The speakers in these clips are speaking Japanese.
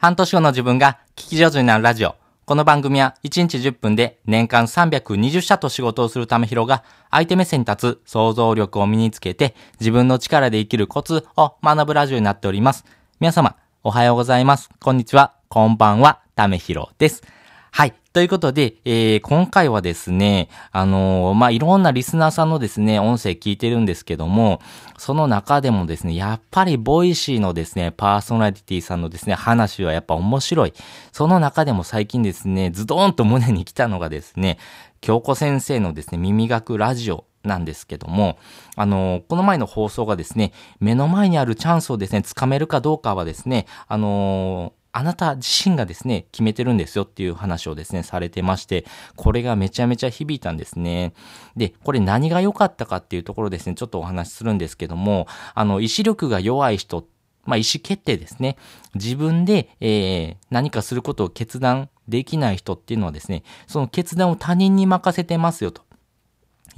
半年後の自分が聞き上手になるラジオ。この番組は1日10分で年間320社と仕事をするためひろが相手目線に立つ想像力を身につけて自分の力で生きるコツを学ぶラジオになっております。皆様、おはようございます。こんにちは。こんばんは。ためひろです。はい。ということで、えー、今回はですね、あのー、まあ、いろんなリスナーさんのですね、音声聞いてるんですけども、その中でもですね、やっぱりボイシーのですね、パーソナリティさんのですね、話はやっぱ面白い。その中でも最近ですね、ズドーンと胸に来たのがですね、京子先生のですね、耳学ラジオなんですけども、あの、この前の放送がですね、目の前にあるチャンスをですね、つかめるかどうかはですね、あのあなた自身がですね、決めてるんですよっていう話をですね、されてまして、これがめちゃめちゃ響いたんですね。で、これ何が良かったかっていうところですね、ちょっとお話しするんですけども、あの、意志力が弱い人、まあ、意思決定ですね。自分で、えー、何かすることを決断できない人っていうのはですね、その決断を他人に任せてますよと。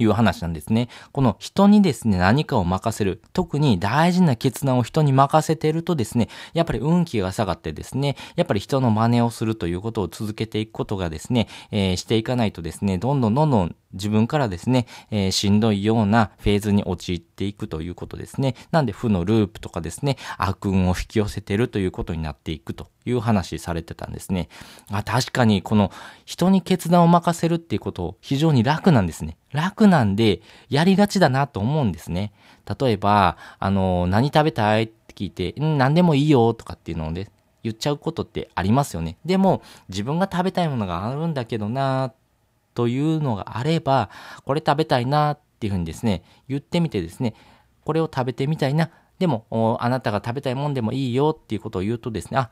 いう話なんですね。この人にですね、何かを任せる。特に大事な決断を人に任せてるとですね、やっぱり運気が下がってですね、やっぱり人の真似をするということを続けていくことがですね、えー、していかないとですね、どんどんどんどん自分からですね、えー、しんどいようなフェーズに陥っていくということですね。なんで負のループとかですね、悪運を引き寄せてるということになっていくという話されてたんですね。あ確かにこの人に決断を任せるっていうこと非常に楽なんですね。楽なんでやりがちだなと思うんですね。例えば、あの、何食べたいって聞いて、ん何でもいいよとかっていうので、言っちゃうことってありますよね。でも、自分が食べたいものがあるんだけどなというのがあれば、これ食べたいなっていうふうにですね、言ってみてですね、これを食べてみたいな、でも、あなたが食べたいもんでもいいよっていうことを言うとですね、あ、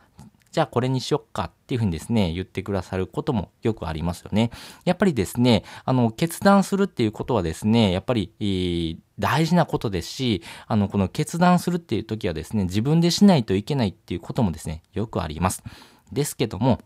じゃあこれにしよっかっていうふうにですね、言ってくださることもよくありますよね。やっぱりですね、あの、決断するっていうことはですね、やっぱり、えー、大事なことですし、あの、この決断するっていう時はですね、自分でしないといけないっていうこともですね、よくあります。ですけども、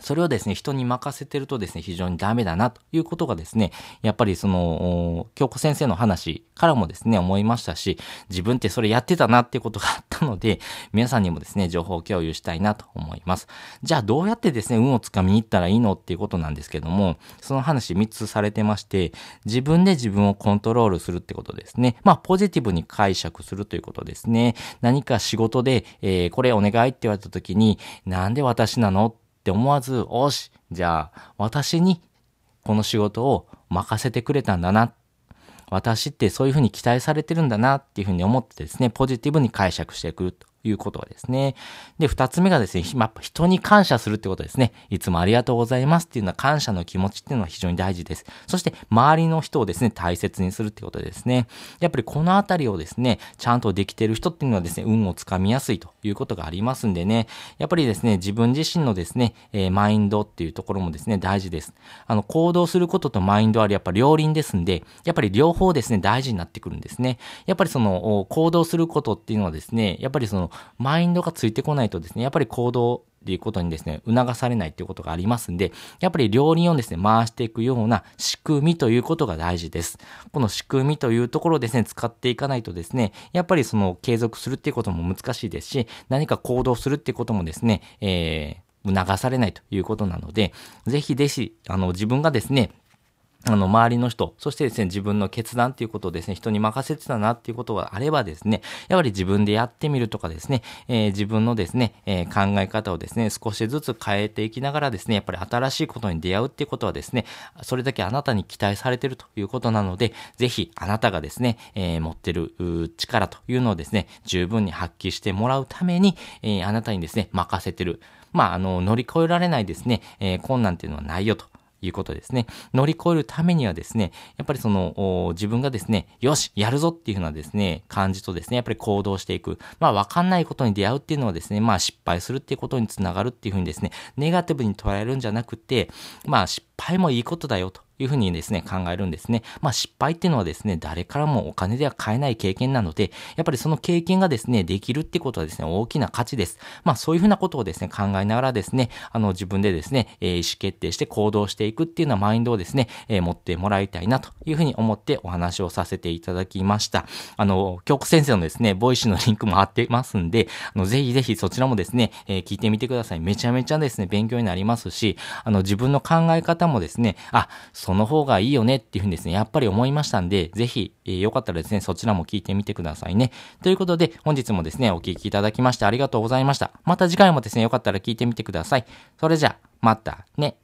それをですね、人に任せてるとですね、非常にダメだなということがですね、やっぱりその、京子先生の話からもですね、思いましたし、自分ってそれやってたなっていうことがあったので、皆さんにもですね、情報共有したいなと思います。じゃあどうやってですね、運をつかみに行ったらいいのっていうことなんですけども、その話3つされてまして、自分で自分をコントロールするってことですね。まあ、ポジティブに解釈するということですね。何か仕事で、えー、これお願いって言われた時に、なんで私なのって思わず、おし、じゃあ、私にこの仕事を任せてくれたんだな。私ってそういうふうに期待されてるんだなっていうふうに思ってですね、ポジティブに解釈していくということはですね。で、二つ目がですね、やっぱ人に感謝するってことですね。いつもありがとうございますっていうのは感謝の気持ちっていうのは非常に大事です。そして周りの人をですね、大切にするってことですね。やっぱりこのあたりをですね、ちゃんとできてる人っていうのはですね、運をつかみやすいということがありますんでね、やっぱりですね、自分自身のですね、えー、マインドっていうところもですね、大事です。あの、行動することとマインドあるやっぱ両輪ですんで、やっぱり両方ですね、大事になってくるんですね。やっぱりその、行動することっていうのはですね、やっぱりその、マインドがついてこないとですね、やっぱり行動っていうことにですね、促されないっていうことがありますんで、やっぱり両輪をですね、回していくような仕組みということが大事です。この仕組みというところをですね、使っていかないとですね、やっぱりその継続するっていうことも難しいですし、何か行動するっていうこともですね、えー、促されないということなので、ぜひぜひ、あの、自分がですね、あの、周りの人、そしてですね、自分の決断っていうことをですね、人に任せてたなっていうことがあればですね、やはり自分でやってみるとかですね、えー、自分のですね、えー、考え方をですね、少しずつ変えていきながらですね、やっぱり新しいことに出会うっていうことはですね、それだけあなたに期待されてるということなので、ぜひあなたがですね、えー、持ってる力というのをですね、十分に発揮してもらうために、えあなたにですね、任せてる。まあ、あの、乗り越えられないですね、え困難っていうのはないよと。いうことですね。乗り越えるためにはですね、やっぱりその、自分がですね、よし、やるぞっていうふうなですね、感じとですね、やっぱり行動していく。まあ、わかんないことに出会うっていうのはですね、まあ、失敗するっていうことにつながるっていうふうにですね、ネガティブに捉えるんじゃなくて、まあ、失敗もいいことだよというふうにですね、考えるんですね。まあ失敗っていうのはですね、誰からもお金では買えない経験なので、やっぱりその経験がですね、できるってことはですね、大きな価値です。まあそういうふうなことをですね、考えながらですね、あの自分でですね、え、意思決定して行動していくっていうようなマインドをですね、え、持ってもらいたいなというふうに思ってお話をさせていただきました。あの、京子先生のですね、ボイシーのリンクも貼ってますんで、あの、ぜひぜひそちらもですね、え、聞いてみてください。めちゃめちゃですね、勉強になりますし、あの、自分の考え方もですね、あ、その方がいいよねっていうふうにですね、やっぱり思いましたんで、ぜひ、えー、よかったらですね、そちらも聞いてみてくださいね。ということで、本日もですね、お聴きいただきましてありがとうございました。また次回もですね、よかったら聞いてみてください。それじゃ、またね。